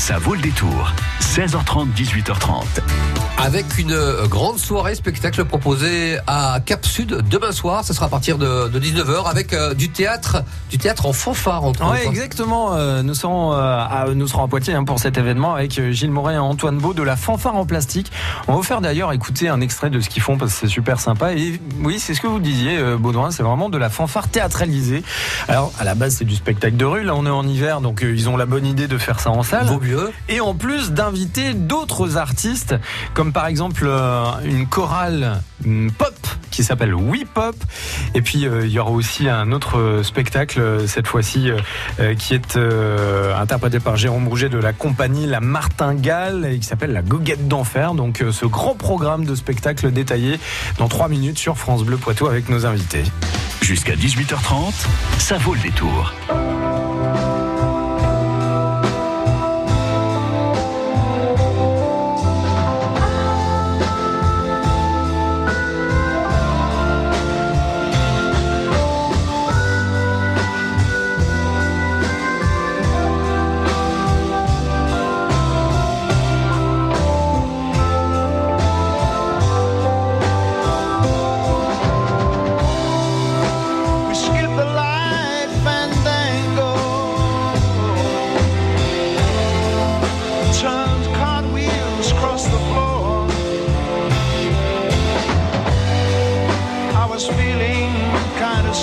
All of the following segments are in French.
Ça vaut le détour. 16h30, 18h30. Avec une euh, grande soirée spectacle proposée à Cap Sud demain soir. Ce sera à partir de, 19h avec euh, du théâtre, du théâtre en fanfare entre Oui, exactement. Euh, nous serons à, nous serons à Poitiers hein, pour cet événement avec Gilles Moret et Antoine Beau de la fanfare en plastique. On va vous faire d'ailleurs écouter un extrait de ce qu'ils font parce que c'est super sympa. Et oui, c'est ce que vous disiez, Baudouin, c'est vraiment de la fanfare théâtralisée. Alors à la base c'est du spectacle de rue. Là on est en hiver, donc ils ont la bonne idée de faire ça en salle. Vaut Et en plus d'inviter d'autres artistes, comme par exemple euh, une chorale pop qui s'appelle We Pop. Et puis euh, il y aura aussi un autre spectacle, euh, cette fois-ci, qui est interprété par Jérôme Rouget de la compagnie La Martingale et qui s'appelle La Goguette d'Enfer. Donc ce grand programme de spectacle détaillé dans 3 minutes sur France Bleu Poitou avec nos invités. Jusqu'à 18h30, ça vaut le détour. feeling kind of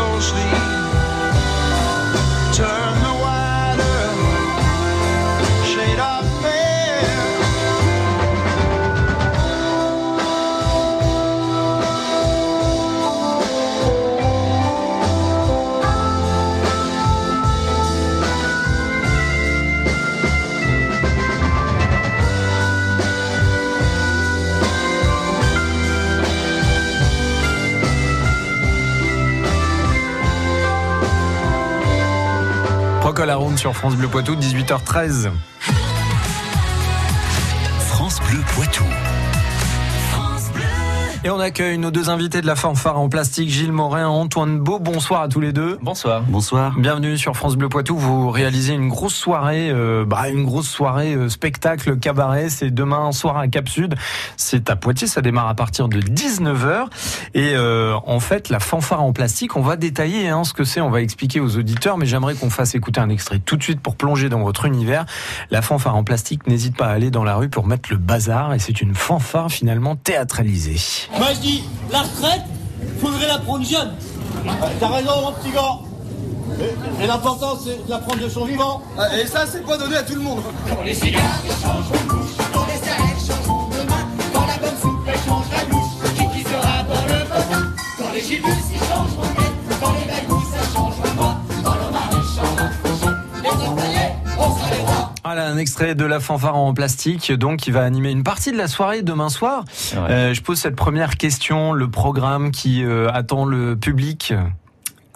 ghostly turn. La ronde sur France Bleu Poitou, 18h13. France Bleu Poitou. Et on accueille nos deux invités de la fanfare en plastique, Gilles Morin, Antoine Beau. Bonsoir à tous les deux. Bonsoir. Bonsoir. Bienvenue sur France Bleu Poitou. Vous réalisez une grosse soirée, euh, bah, une grosse soirée euh, spectacle cabaret. C'est demain soir à Cap Sud. C'est à Poitiers. Ça démarre à partir de 19h. Et euh, en fait, la fanfare en plastique, on va détailler hein, ce que c'est. On va expliquer aux auditeurs. Mais j'aimerais qu'on fasse écouter un extrait tout de suite pour plonger dans votre univers. La fanfare en plastique n'hésite pas à aller dans la rue pour mettre le bazar. Et c'est une fanfare finalement théâtralisée. Moi je dis, la retraite, faudrait la prendre jeune. T'as raison mon petit gars. Et, et l'important c'est de la prendre de son vivant. Et ça c'est pas donné à tout le monde. Quand les cigares changeront de bouche, quand les cigarettes changeront de main, quand la bonne soupe elle change la douche, qui qui sera dans le potin Quand les gibus un extrait de la fanfare en plastique, donc qui va animer une partie de la soirée demain soir. Euh, je pose cette première question, le programme qui euh, attend le public?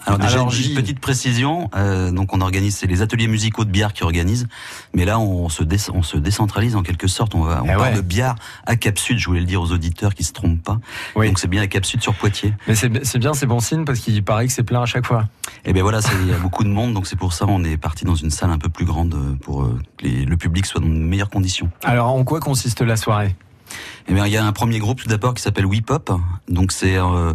Alors déjà Alors, une petite précision, euh, donc on organise, c'est les ateliers musicaux de Biard qui organisent, mais là on se, dé- on se décentralise en quelque sorte, on va on Eh ouais. de Biard à Cap Sud, je voulais le dire aux auditeurs qui se trompent pas, Oui. donc c'est bien à Cap Sud sur Poitiers. Mais c'est bien, c'est bon signe parce qu'il paraît que c'est plein à chaque fois. Et bien voilà, il y a beaucoup de monde, donc c'est pour ça on est parti dans une salle un peu plus grande euh, pour euh, que les- le public soit dans de meilleures conditions. Alors en quoi consiste la soirée? Eh bien, il y a un premier groupe tout d'abord qui s'appelle We Pop. Donc c'est euh,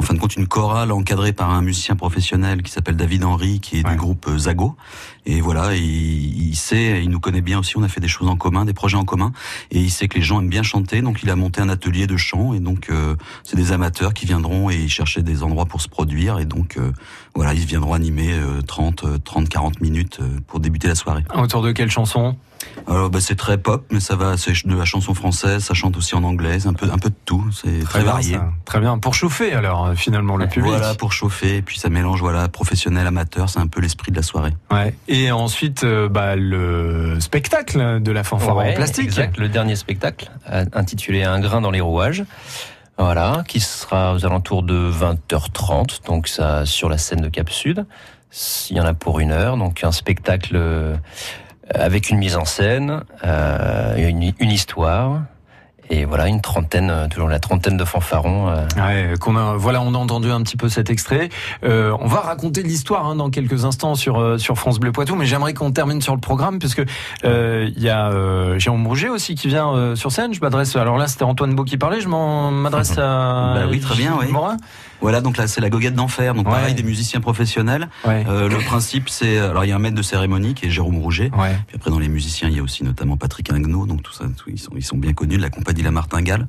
en fin de compte une chorale encadrée par un musicien professionnel qui s'appelle David Henry, qui est Ouais. du groupe euh, Zago. Et voilà, il, il sait, il nous connaît bien aussi. On a fait des choses en commun, des projets en commun, et il sait que les gens aiment bien chanter. Donc il a monté un atelier de chant. Et donc euh, c'est des amateurs qui viendront et ils cherchaient des endroits pour se produire. Et donc euh, voilà, ils viendront animer euh, 30, euh, 30, 40 minutes euh, pour débuter la soirée. Autour de quelle chanson? Alors bah, c'est très pop, mais ça va, c'est de la chanson française, ça chante aussi en anglais, un peu, un peu de tout, c'est très, bien, varié. ça. Très bien. Pour chauffer alors euh, finalement le public. Voilà pour chauffer, et puis ça mélange voilà professionnel amateur, c'est un peu l'esprit de la soirée. Ouais. Et ensuite, euh, bah, le spectacle de la fanfare Ouais, en plastique. exact, le dernier spectacle, intitulé Un grain dans les rouages. Voilà, qui sera aux alentours de 20h30, donc ça sur la scène de Cap Sud. Il y en a pour une heure, donc un spectacle euh, avec une mise en scène, euh, une, une histoire, et voilà une trentaine, euh, toujours la trentaine de fanfarons. euh, Ouais, qu'on a, voilà, on a entendu un petit peu cet extrait. Euh, on va raconter l'histoire hein, dans quelques instants sur euh, sur France Bleu Poitou, mais j'aimerais qu'on termine sur le programme puisque euh, il y a euh, Jérôme Rouget aussi qui vient euh, sur scène. Je m'adresse. Alors là, c'était Antoine Beau qui parlait. Je m'adresse à. Bah oui, très bien, oui. Morin. Voilà, donc là c'est la goguette d'enfer, donc Ouais. pareil des musiciens professionnels. Ouais. Euh, le principe c'est, alors il y a un maître de cérémonie qui est Jérôme Rouget. Ouais. Puis après dans les musiciens il y a aussi notamment Patrick Ingnaud, donc tout ça, tout- ils sont ils sont bien connus de la compagnie La Martingale.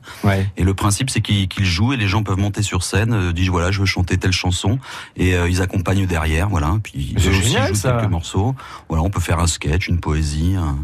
Et le principe, c'est qu'ils jouent et les gens peuvent monter sur scène, euh, disent voilà, je veux chanter telle chanson, et euh, ils accompagnent derrière, voilà. Puis aussi génial, jouent ça. quelques morceaux. Voilà, on peut faire un sketch, une poésie. un-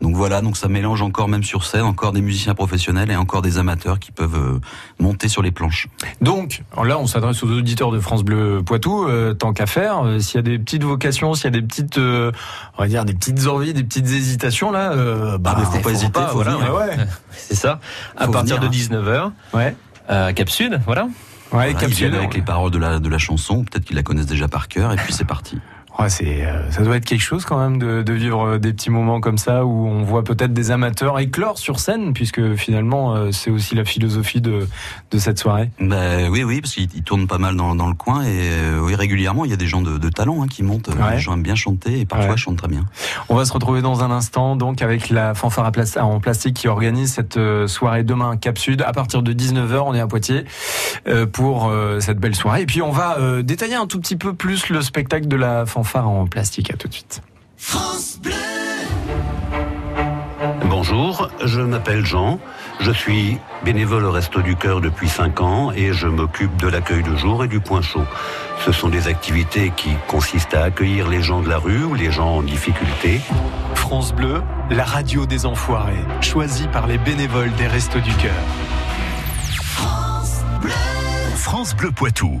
Donc voilà, donc ça mélange encore même sur scène, encore des musiciens professionnels et encore des amateurs qui peuvent euh, monter sur les planches. Donc là, on s'adresse aux auditeurs de France Bleu Poitou. euh, tant qu'à faire, euh, s'il y a des petites vocations, s'il y a des petites, euh, on va dire des petites envies, des petites hésitations là, bah, Ah, faut pas hésiter, voilà, ouais, C'est ça, à partir venir, de hein. 19h, ouais, à Cap Sud, voilà. ouais, Voilà, capsule. avec les paroles de la de la chanson, peut-être qu'ils la connaissent déjà par cœur, et puis c'est parti. Ouais, c'est, euh, ça doit être quelque chose quand même de, de vivre euh, des petits moments comme ça où on voit peut-être des amateurs éclore sur scène, puisque finalement euh, c'est aussi la philosophie de, de cette soirée. Ben oui, oui, parce qu'ils ils tournent pas mal dans, dans le coin et euh, oui, régulièrement il y a des gens de, de talent hein, qui montent. Ouais. Les gens aiment bien chanter et parfois Ouais. chantent très bien. On va se retrouver dans un instant donc avec la fanfare à en plastique qui organise cette soirée demain à Cap Sud à partir de 19h. On est à Poitiers euh, pour euh, cette belle soirée. Et puis on va euh, détailler un tout petit peu plus le spectacle de la fanfare en plastique. À tout de suite. France Bleu. Bonjour, je m'appelle Jean. Je suis bénévole au Resto du Cœur depuis 5 ans et je m'occupe de l'accueil de jour et du point chaud. Ce sont des activités qui consistent à accueillir les gens de la rue ou les gens en difficulté. France Bleu, la radio des enfoirés, choisie par les bénévoles des Restos du Cœur. France Bleu Poitou.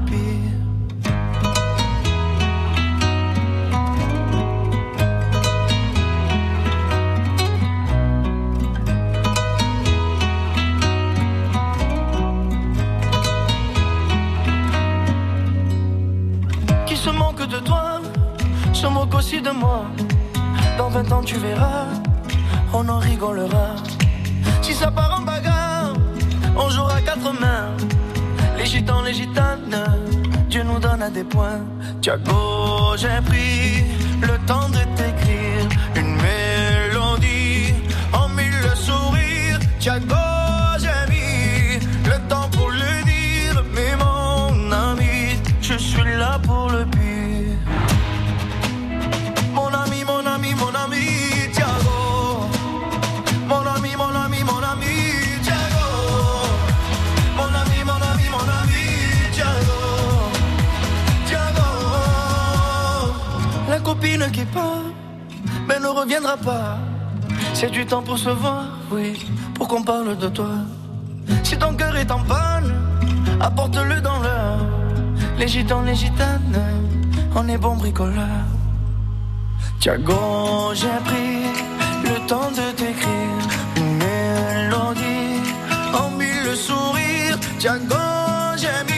de moi. Dans 20 ans tu verras, on en rigolera. Si ça part en bagarre, on jouera quatre mains. Les gitans, les gitanes, Dieu nous donne à des points. Tiago, j'ai pris le temps de t'écrire une mélodie en mille sourires. Tiago, Copine qui part, mais ne reviendra pas. C'est du temps pour se voir, oui, pour qu'on parle de toi. Si ton cœur est en panne, apporte-le dans l'heure. Les gitans, les gitanes, on est bons bricoleurs. Tiago, j'ai pris le temps de t'écrire une mélodie en mille sourires. Tiago, j'ai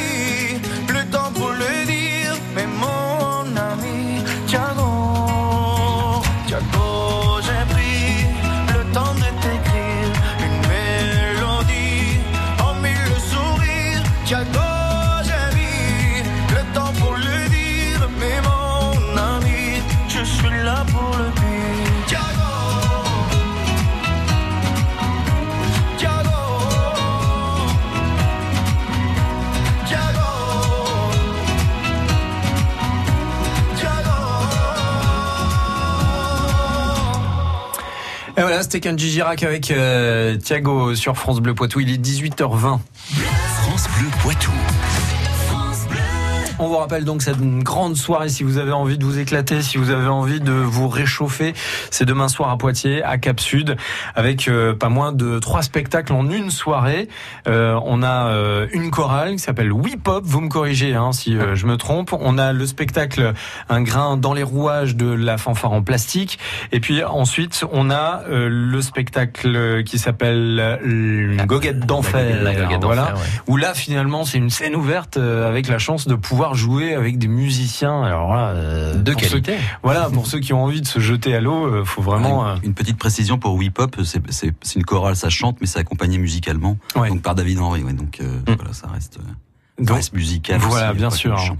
Et voilà, c'était Kenji Girac avec euh, Thiago sur France Bleu Poitou. Il est 18h20. France Bleu Poitou. On vous rappelle donc cette grande soirée si vous avez envie de vous éclater, si vous avez envie de vous réchauffer. C'est demain soir à Poitiers, à Cap Sud, avec euh, pas moins de trois spectacles en une soirée. Euh, on a euh, une chorale qui s'appelle We Pop. Vous me corrigez hein, si je me trompe. On a le spectacle Un grain dans les rouages de la fanfare en plastique. Et puis ensuite, on a le spectacle qui s'appelle Une goguette d'enfer. La Goguette Voilà d'Enfer, ouais. où là finalement c'est une scène ouverte avec la chance de pouvoir jouer avec des musiciens. Alors là, euh, De pour ceux- qualité. voilà, pour ceux qui ont envie de se jeter à l'eau, euh, faut vraiment. euh, Une, une petite précision pour We Pop, c'est- une chorale, ça chante, mais c'est accompagné musicalement. Ouais. Donc par David Henry, ouais, donc euh, Mm. voilà, ça reste, euh, ça donc, reste musical. voilà, aussi, bien sûr.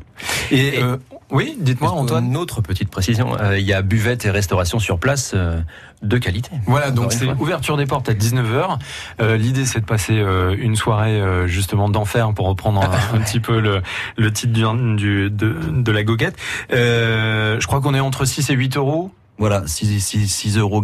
Et, Et- euh, oui, dites-moi Antoine. Une autre petite précision, euh, il y a buvette et restauration sur place euh, de qualité. Voilà, donc c'est ouverture des portes à 19h. Euh, L'idée, c'est de passer euh, une soirée euh, justement d'enfer pour reprendre un, un petit peu le, le titre du, du- de, de la goguette. Euh, je crois qu'on est entre 6 et 8 euros. Voilà, 6, 6, 6 euros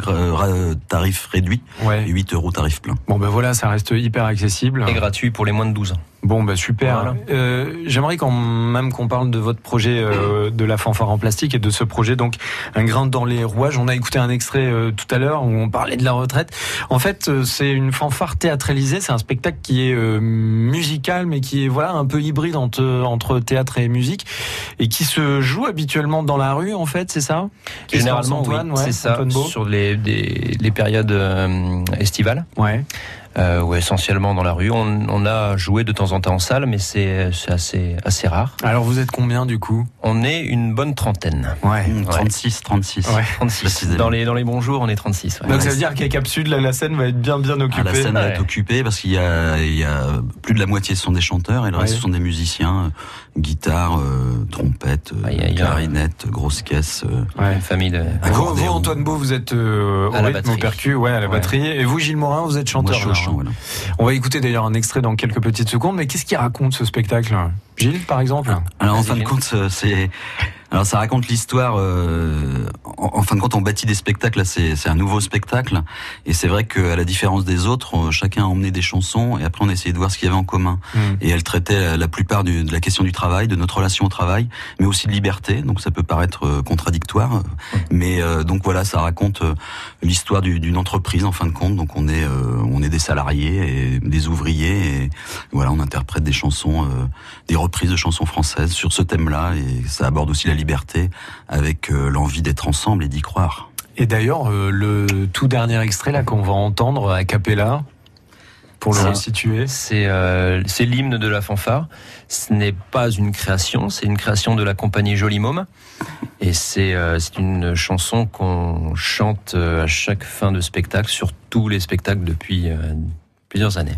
tarif réduit Ouais. et 8 euros tarif plein. Bon ben voilà, ça reste hyper accessible. Et gratuit pour les moins de 12 ans. Bon bah super. Voilà. Euh, J'aimerais quand même qu'on parle de votre projet euh, de la fanfare en plastique et de ce projet donc un grain dans les rouages. On a écouté un extrait euh, tout à l'heure où on parlait de la retraite. En fait, euh, c'est une fanfare théâtralisée. C'est un spectacle qui est euh, musical mais qui est voilà un peu hybride entre entre théâtre et musique et qui se joue habituellement dans la rue. En fait, c'est ça? Généralement, Antoine, oui, ouais, c'est ça, sur les, des- les périodes euh, estivales, Ouais. Euh, ou essentiellement dans la rue. On, on a joué de temps en temps en salle, mais c'est assez, assez rare. Alors vous êtes combien du coup? On est une bonne trentaine. Ouais. Mmh, 36, 36. Ouais. 36. Précisément. Dans les, dans les bons jours, on est 36. ouais. Donc ça veut dire qu'à Cap Sud, là, la scène va être bien bien Ah, occupée. la scène va être occupée parce qu'il y a, il y a plus de la moitié sont des chanteurs et le reste sont des musiciens, euh, guitare, euh, trompette, euh, clarinette, grosse caisse. euh. Une famille de. Vous, Antoine Beau, vous êtes euh, au À la rythme, au batterie. percu, ouais, à la Ouais. batterie. Et vous, Gilles Morin, vous êtes chanteur. Moi, On va écouter d'ailleurs un extrait dans quelques petites secondes. Mais qu'est-ce qu'il raconte ce spectacle? Gilles, par exemple Alors en fin de compte, c'est Alors ça raconte l'histoire. Euh, en, en fin de compte, on bâtit des spectacles. C'est un nouveau spectacle, et c'est vrai qu'à la différence des autres, chacun a emmené des chansons, et après on a essayé de voir ce qu'il y avait en commun. Mm. Et elle traitait la, plupart du- de la question du travail, de notre relation au travail, mais aussi de liberté. Donc ça peut paraître euh, contradictoire, mais euh, donc voilà, ça raconte euh, l'histoire du- d'une entreprise en fin de compte. Donc on est euh, on est des salariés et des ouvriers, et voilà, on interprète des chansons, euh, des reprises de chansons françaises sur ce thème-là, et ça aborde aussi la liberté avec euh, l'envie d'être ensemble et d'y croire. Et d'ailleurs, euh, le tout dernier extrait là qu'on va entendre à Capella, pour le resituer. C'est euh, c'est l'hymne de la fanfare. Ce n'est pas une création, c'est une création de la compagnie Joli Môme. Et c'est euh, c'est une chanson qu'on chante euh, à chaque fin de spectacle, sur tous les spectacles depuis euh, plusieurs années.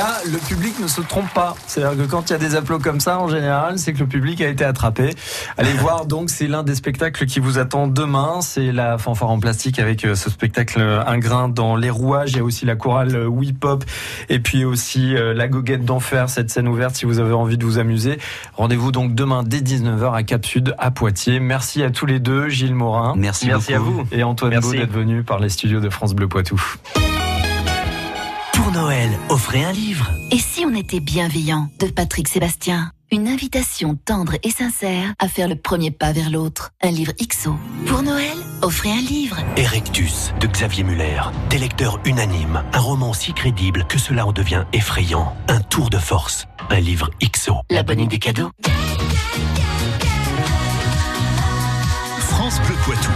là, le public ne se trompe pas. C'est-à-dire que quand il y a des applaudissements comme ça, en général, c'est que le public a été attrapé. Allez voir, donc, c'est l'un des spectacles qui vous attend demain. C'est la fanfare en plastique avec euh, ce spectacle euh, Un grain dans les rouages. Il y a aussi la chorale euh, Whip Hop et puis aussi euh, la goguette d'enfer, cette scène ouverte si vous avez envie de vous amuser. Rendez-vous donc demain dès 19h à Cap Sud, à Poitiers. Merci à tous les deux, Gilles Morin. Merci, Merci à vous. Et Antoine Merci. Beau d'être venu par les studios de France Bleu Poitou. Pour Noël, offrez un livre. Et si on était bienveillant de Patrick Sébastien? Une invitation tendre et sincère à faire le premier pas vers l'autre. Un livre XO. Pour Noël, offrez un livre. Erectus de Xavier Muller. Des lecteurs unanimes. Un roman si crédible que cela en devient effrayant. Un tour de force. Un livre XO. La bonne idée cadeau. France Bleu Poitou.